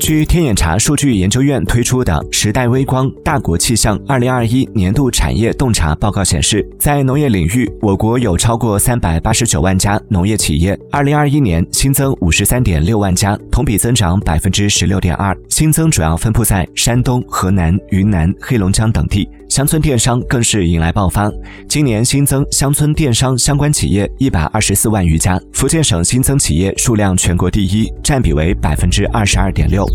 据天眼查数据研究院推出的《时代微光大国气象二零二一年度产业洞察报告》显示，在农业领域，我国有超过三百八十九万家农业企业。二零二一年新增五十三点六万家，同比增长百分之十六点二。新增主要分布在山东、河南、云南、黑龙江等地。乡村电商更是迎来爆发，今年新增乡村电商相关企业一百二十四万余家。福建省新增企业数量全国第一，占比为百分之二十二点六。